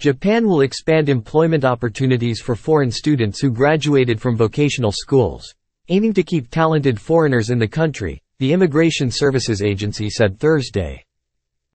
Japan will expand employment opportunities for foreign students who graduated from vocational schools, aiming to keep talented foreigners in the country, the Immigration Services Agency said Thursday.